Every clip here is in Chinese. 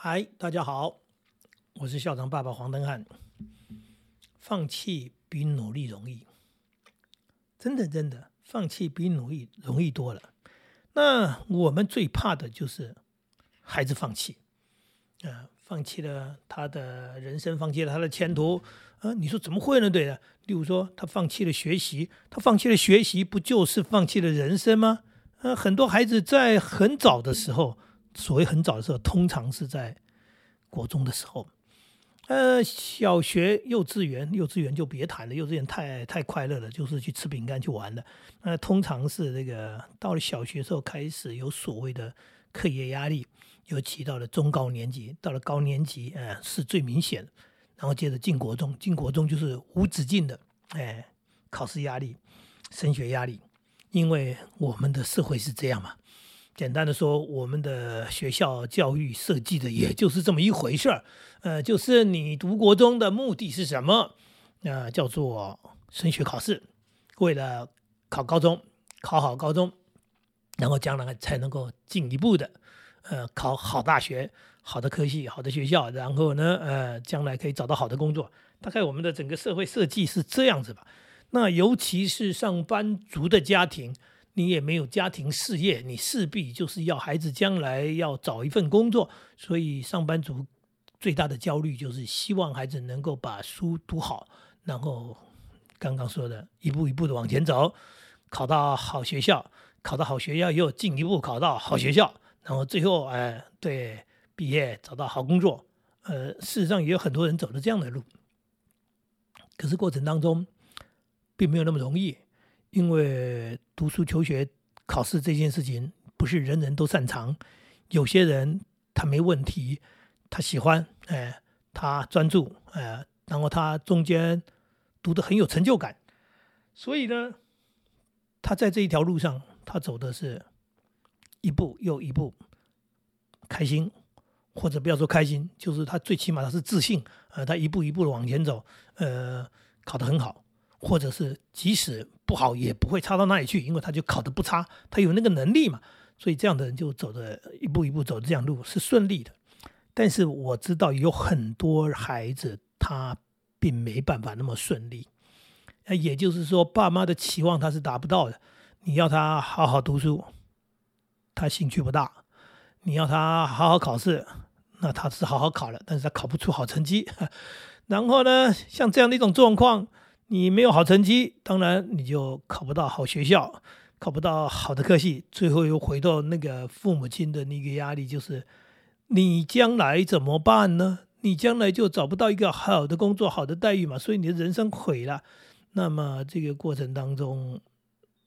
嗨，大家好，我是校长爸爸黄登汉。放弃比努力容易，真的真的，放弃比努力容易多了。那我们最怕的就是孩子放弃，啊，放弃了他的人生，放弃了他的前途。啊，你说怎么会呢？对的，例如说他放弃了学习，他放弃了学习，不就是放弃了人生吗？呃，很多孩子在很早的时候。所谓很早的时候，通常是在国中的时候，呃，小学、幼稚园，幼稚园就别谈了，幼稚园太太快乐了，就是去吃饼干去玩的。那通常是那个到了小学时候开始有所谓的课业压力，尤其到了中高年级，到了高年级，呃，是最明显的。然后接着进国中，进国中就是无止境的，哎，考试压力、升学压力，因为我们的社会是这样嘛。简单的说，我们的学校教育设计的也就是这么一回事儿，呃，就是你读国中的目的是什么？呃，叫做升学考试，为了考高中，考好高中，然后将来才能够进一步的，呃，考好大学、好的科系、好的学校，然后呢，呃，将来可以找到好的工作。大概我们的整个社会设计是这样子吧。那尤其是上班族的家庭。你也没有家庭事业，你势必就是要孩子将来要找一份工作，所以上班族最大的焦虑就是希望孩子能够把书读好，然后刚刚说的一步一步的往前走，考到好学校，考到好学校又进一步考到好学校，然后最后哎对毕业找到好工作，呃，事实上也有很多人走的这样的路，可是过程当中并没有那么容易。因为读书求学考试这件事情不是人人都擅长，有些人他没问题，他喜欢，哎，他专注，哎，然后他中间读的很有成就感，所以呢，他在这一条路上，他走的是一步又一步，开心，或者不要说开心，就是他最起码他是自信，呃，他一步一步的往前走，呃，考得很好。或者是即使不好也不会差到哪里去，因为他就考得不差，他有那个能力嘛，所以这样的人就走的一步一步走这样路是顺利的。但是我知道有很多孩子他并没办法那么顺利，那也就是说爸妈的期望他是达不到的。你要他好好读书，他兴趣不大；你要他好好考试，那他是好好考了，但是他考不出好成绩。然后呢，像这样的一种状况。你没有好成绩，当然你就考不到好学校，考不到好的科系，最后又回到那个父母亲的那个压力，就是你将来怎么办呢？你将来就找不到一个好的工作、好的待遇嘛，所以你的人生毁了。那么这个过程当中，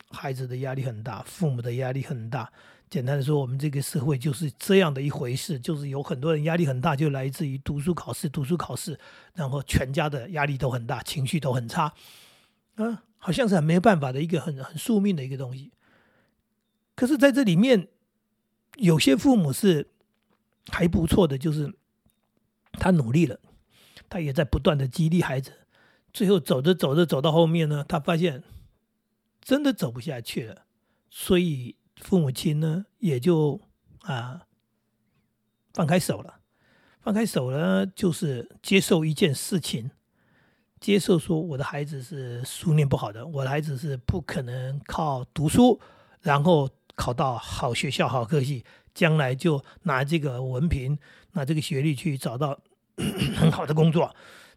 孩子的压力很大，父母的压力很大。简单的说，我们这个社会就是这样的一回事，就是有很多人压力很大，就来自于读书考试、读书考试，然后全家的压力都很大，情绪都很差，啊，好像是很没有办法的一个很很宿命的一个东西。可是，在这里面，有些父母是还不错的，就是他努力了，他也在不断的激励孩子，最后走着走着走到后面呢，他发现真的走不下去了，所以。父母亲呢，也就啊放开手了，放开手了，就是接受一件事情，接受说我的孩子是书念不好的，我的孩子是不可能靠读书，然后考到好学校、好科系，将来就拿这个文凭、拿这个学历去找到 很好的工作，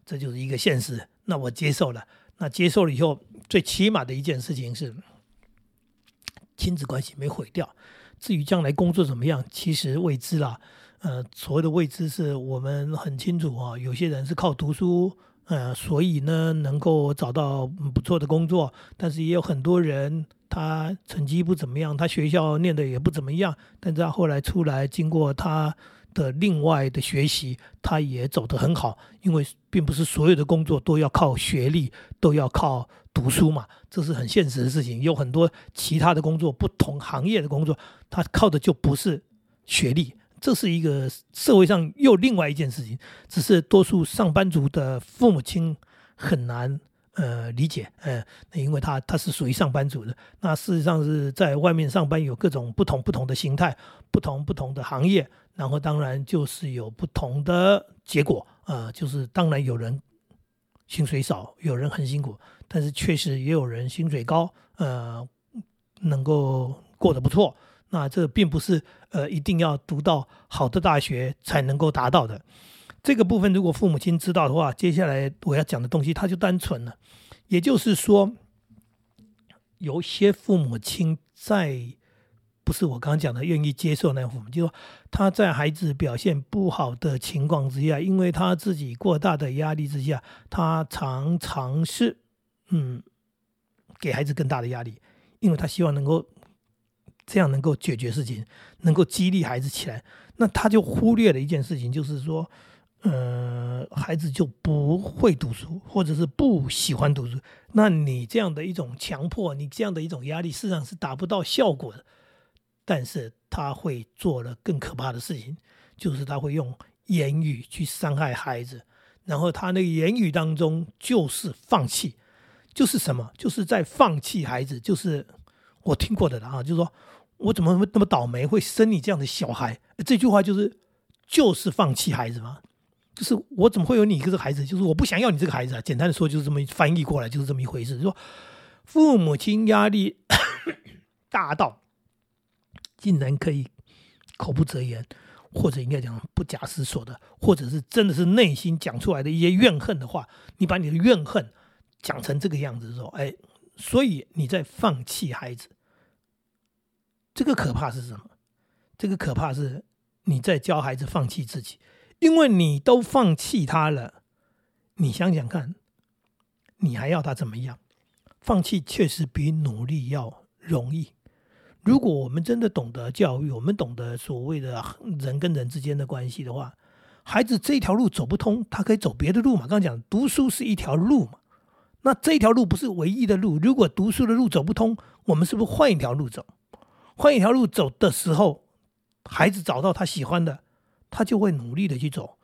这就是一个现实。那我接受了，那接受了以后，最起码的一件事情是。亲子关系没毁掉，至于将来工作怎么样，其实未知啦。呃，所谓的未知是我们很清楚啊。有些人是靠读书，呃，所以呢能够找到不错的工作，但是也有很多人他成绩不怎么样，他学校念的也不怎么样，但是他后来出来经过他的另外的学习，他也走得很好。因为并不是所有的工作都要靠学历，都要靠。读书嘛，这是很现实的事情。有很多其他的工作，不同行业的工作，他靠的就不是学历。这是一个社会上又另外一件事情。只是多数上班族的父母亲很难呃理解，呃，因为他他是属于上班族的，那事实上是在外面上班有各种不同不同的形态，不同不同的行业，然后当然就是有不同的结果，呃，就是当然有人薪水少，有人很辛苦，但是确实也有人薪水高，呃，能够过得不错。那这并不是呃一定要读到好的大学才能够达到的。这个部分，如果父母亲知道的话，接下来我要讲的东西它就单纯了。也就是说，有些父母亲在不是我刚刚讲的愿意接受那样父母，就说他在孩子表现不好的情况之下，因为他自己过大的压力之下，他常常是嗯给孩子更大的压力，因为他希望能够这样能够解决事情，能够激励孩子起来，那他就忽略了一件事情，就是说。呃，孩子就不会读书，或者是不喜欢读书。那你这样的一种强迫，你这样的一种压力，事实上是达不到效果的。但是他会做了更可怕的事情，就是他会用言语去伤害孩子，然后他那个言语当中就是放弃，就是什么？就是在放弃孩子。就是我听过的了啊，就是说我怎么那么倒霉，会生你这样的小孩？这句话就是就是放弃孩子吗？就是我怎么会有你这个孩子？就是我不想要你这个孩子啊！简单的说，就是这么翻译过来，就是这么一回事。说父母亲压力 大到竟然可以口不择言，或者应该讲不假思索的，或者是真的是内心讲出来的一些怨恨的话，你把你的怨恨讲成这个样子的时候，哎，所以你在放弃孩子。这个可怕是什么？这个可怕是你在教孩子放弃自己。因为你都放弃他了，你想想看，你还要他怎么样？放弃确实比努力要容易。如果我们真的懂得教育，我们懂得所谓的人跟人之间的关系的话，孩子这条路走不通，他可以走别的路嘛？刚刚讲读书是一条路嘛，那这条路不是唯一的路。如果读书的路走不通，我们是不是换一条路走？换一条路走的时候，孩子找到他喜欢的。他就会努力的去走，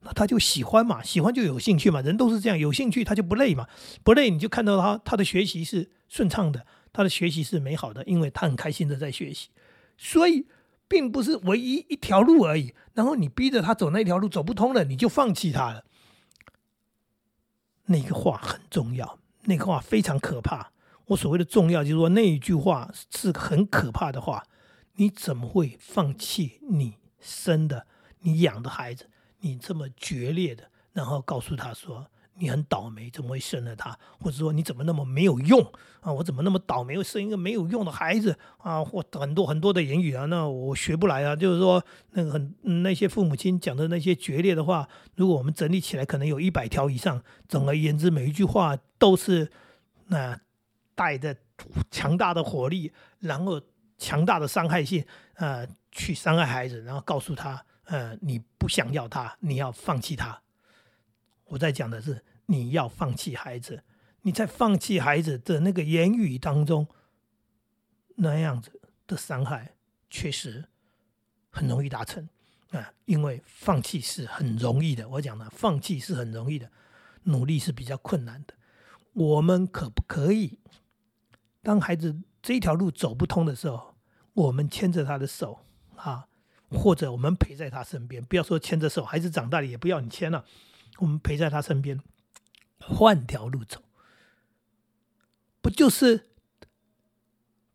那他就喜欢嘛，喜欢就有兴趣嘛，人都是这样，有兴趣他就不累嘛，不累你就看到他他的学习是顺畅的，他的学习是美好的，因为他很开心的在学习，所以并不是唯一一条路而已。然后你逼着他走那条路走不通了，你就放弃他了。那个话很重要，那个话非常可怕。我所谓的重要，就是说那一句话是很可怕的话。你怎么会放弃你生的？你养的孩子，你这么决裂的，然后告诉他说你很倒霉，怎么会生了他？或者说你怎么那么没有用啊？我怎么那么倒霉，生一个没有用的孩子啊？或很多很多的言语啊，那我学不来啊。就是说，那个很那些父母亲讲的那些决裂的话，如果我们整理起来，可能有一百条以上。总而言之，每一句话都是那带着强大的火力，然后强大的伤害性，呃，去伤害孩子，然后告诉他。呃，你不想要他，你要放弃他。我在讲的是你要放弃孩子，你在放弃孩子的那个言语当中，那样子的伤害确实很容易达成啊，因为放弃是很容易的。我讲的放弃是很容易的，努力是比较困难的。我们可不可以，当孩子这条路走不通的时候，我们牵着他的手啊？或者我们陪在他身边，不要说牵着手，孩子长大了也不要你牵了，我们陪在他身边，换条路走，不就是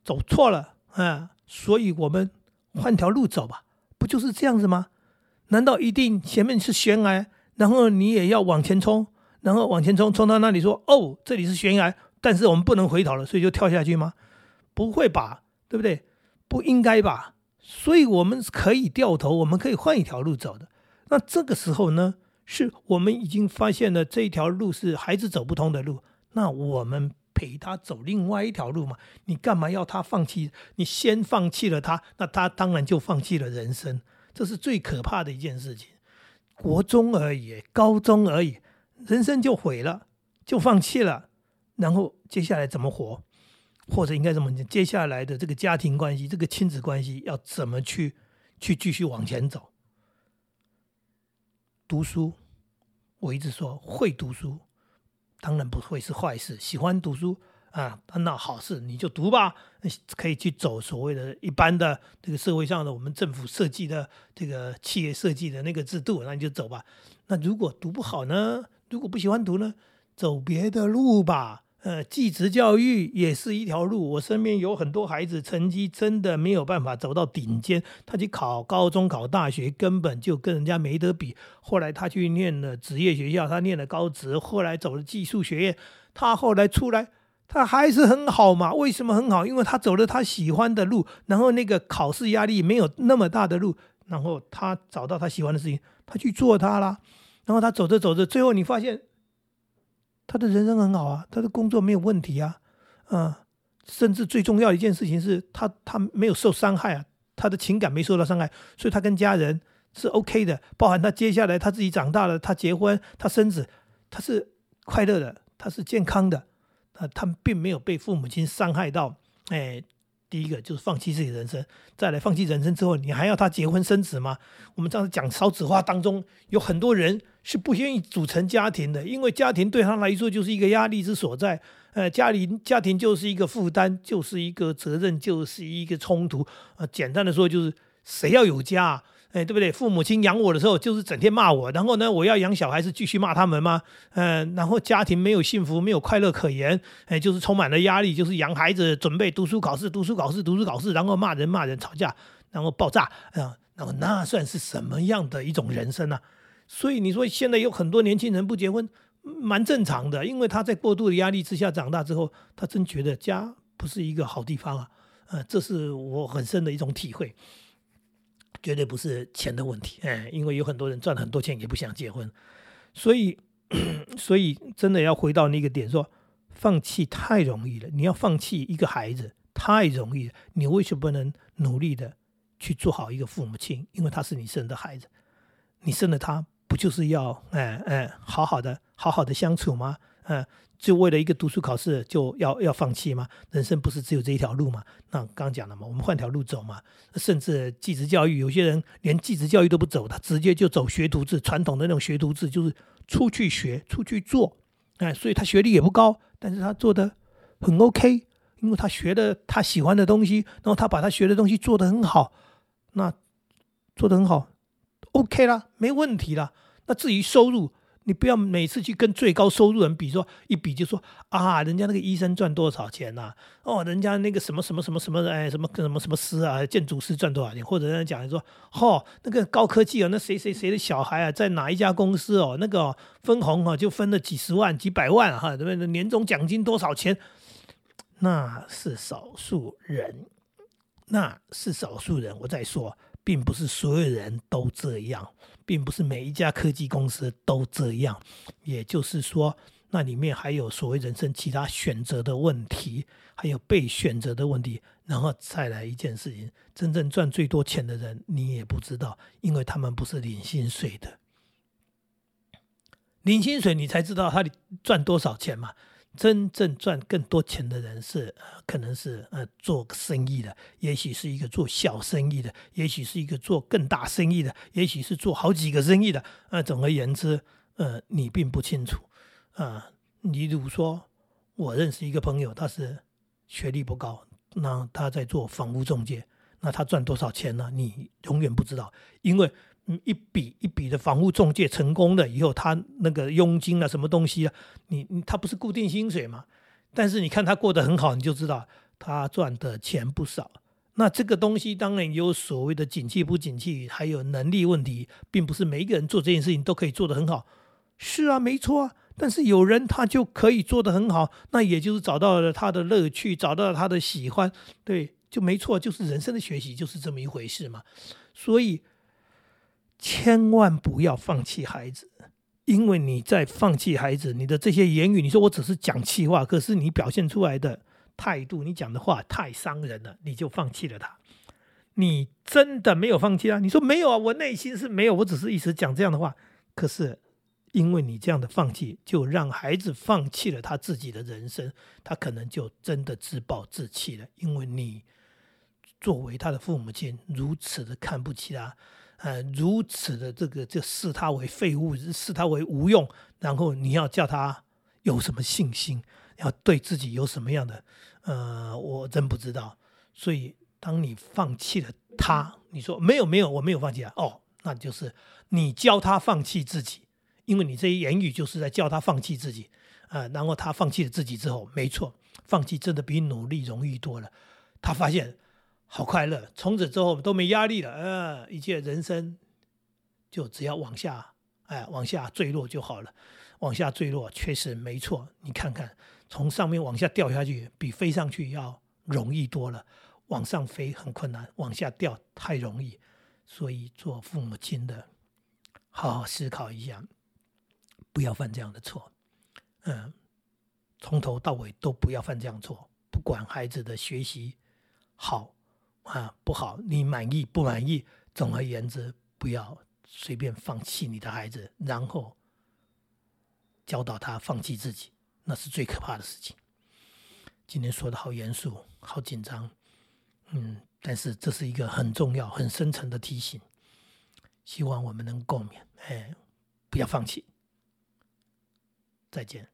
走错了啊？所以我们换条路走吧，不就是这样子吗？难道一定前面是悬崖，然后你也要往前冲，然后往前冲，冲到那里说哦，这里是悬崖，但是我们不能回头了，所以就跳下去吗？不会吧，对不对？不应该吧？所以我们可以掉头，我们可以换一条路走的。那这个时候呢，是我们已经发现了这一条路是孩子走不通的路，那我们陪他走另外一条路嘛？你干嘛要他放弃？你先放弃了他，那他当然就放弃了人生。这是最可怕的一件事情。国中而已，高中而已，人生就毁了，就放弃了，然后接下来怎么活？或者应该怎么？接下来的这个家庭关系、这个亲子关系要怎么去去继续往前走？读书，我一直说会读书当然不会是坏事。喜欢读书啊，那好事你就读吧，可以去走所谓的一般的这个社会上的我们政府设计的这个企业设计的那个制度，那你就走吧。那如果读不好呢？如果不喜欢读呢？走别的路吧。呃，继职教育也是一条路。我身边有很多孩子，成绩真的没有办法走到顶尖，他去考高中、考大学，根本就跟人家没得比。后来他去念了职业学校，他念了高职，后来走了技术学院，他后来出来，他还是很好嘛？为什么很好？因为他走了他喜欢的路，然后那个考试压力没有那么大的路，然后他找到他喜欢的事情，他去做它啦。然后他走着走着，最后你发现。他的人生很好啊，他的工作没有问题啊，嗯，甚至最重要的一件事情是他他没有受伤害啊，他的情感没受到伤害，所以他跟家人是 OK 的，包含他接下来他自己长大了，他结婚，他生子，他是快乐的，他是健康的，啊，他并没有被父母亲伤害到，哎。第一个就是放弃自己人生，再来放弃人生之后，你还要他结婚生子吗？我们这样讲少子化当中，有很多人是不愿意组成家庭的，因为家庭对他来说就是一个压力之所在，呃，家里家庭就是一个负担，就是一个责任，就是一个冲突。呃，简单的说就是谁要有家。哎，对不对？父母亲养我的时候，就是整天骂我，然后呢，我要养小孩是继续骂他们吗？嗯，然后家庭没有幸福，没有快乐可言，哎，就是充满了压力，就是养孩子，准备读书考试，读书考试，读书考试，然后骂人骂人，吵架，然后爆炸，啊，然后那算是什么样的一种人生呢？所以你说现在有很多年轻人不结婚，蛮正常的，因为他在过度的压力之下长大之后，他真觉得家不是一个好地方啊，呃，这是我很深的一种体会。绝对不是钱的问题，哎，因为有很多人赚了很多钱也不想结婚，所以，所以真的要回到那个点，说放弃太容易了。你要放弃一个孩子太容易了，你为什么不能努力的去做好一个父母亲？因为他是你生的孩子，你生了他，不就是要哎哎好好的好好的相处吗？嗯。就为了一个读书考试就要要放弃吗？人生不是只有这一条路吗？那刚讲了嘛，我们换条路走嘛。甚至继职教育，有些人连继职教育都不走，他直接就走学徒制，传统的那种学徒制，就是出去学，出去做。哎，所以他学历也不高，但是他做的很 OK，因为他学的他喜欢的东西，然后他把他学的东西做得很好，那做得很好，OK 啦，没问题啦。那至于收入，你不要每次去跟最高收入人比，说一比就说啊，人家那个医生赚多少钱呐？哦，人家那个什么什么什么什么哎，什么什么什么师啊，建筑师赚多少钱？或者人家讲说，哦，那个高科技啊，那谁谁谁的小孩啊，在哪一家公司哦，那个分红啊，就分了几十万、几百万哈，对不对？年终奖金多少钱？那是少数人，那是少数人。我再说，并不是所有人都这样。并不是每一家科技公司都这样，也就是说，那里面还有所谓人生其他选择的问题，还有被选择的问题，然后再来一件事情，真正赚最多钱的人你也不知道，因为他们不是领薪水的，领薪水你才知道他赚多少钱嘛。真正赚更多钱的人是呃，可能是呃做生意的，也许是一个做小生意的，也许是一个做更大生意的，也许是做好几个生意的。呃，总而言之，呃，你并不清楚。啊，你比如说，我认识一个朋友，他是学历不高，那他在做房屋中介，那他赚多少钱呢？你永远不知道，因为。一笔一笔的房屋中介成功了以后，他那个佣金啊，什么东西啊，你你他不是固定薪水嘛？但是你看他过得很好，你就知道他赚的钱不少。那这个东西当然有所谓的景气不景气，还有能力问题，并不是每一个人做这件事情都可以做得很好。是啊，没错啊。但是有人他就可以做得很好，那也就是找到了他的乐趣，找到了他的喜欢，对，就没错，就是人生的学习就是这么一回事嘛。所以。千万不要放弃孩子，因为你在放弃孩子，你的这些言语，你说我只是讲气话，可是你表现出来的态度，你讲的话太伤人了，你就放弃了他。你真的没有放弃啊？你说没有啊？我内心是没有，我只是一直讲这样的话。可是因为你这样的放弃，就让孩子放弃了他自己的人生，他可能就真的自暴自弃了。因为你作为他的父母亲，如此的看不起他。呃，如此的这个就视他为废物，视他为无用，然后你要叫他有什么信心，要对自己有什么样的，呃，我真不知道。所以，当你放弃了他，你说没有没有，我没有放弃啊，哦，那就是你教他放弃自己，因为你这些言语就是在教他放弃自己啊。然后他放弃了自己之后，没错，放弃真的比努力容易多了。他发现好快乐，从此之后都没压力了，呃，一切人生就只要往下，哎，往下坠落就好了。往下坠落确实没错，你看看，从上面往下掉下去比飞上去要容易多了。往上飞很困难，往下掉太容易。所以做父母亲的，好好思考一下，不要犯这样的错。嗯，从头到尾都不要犯这样错。不管孩子的学习好啊不好，你满意不满意，总而言之，不要随便放弃你的孩子，然后。教导他放弃自己，那是最可怕的事情。今天说的好严肃，好紧张，嗯，但是这是一个很重要、很深层的提醒，希望我们能共勉。哎，不要放弃。再见。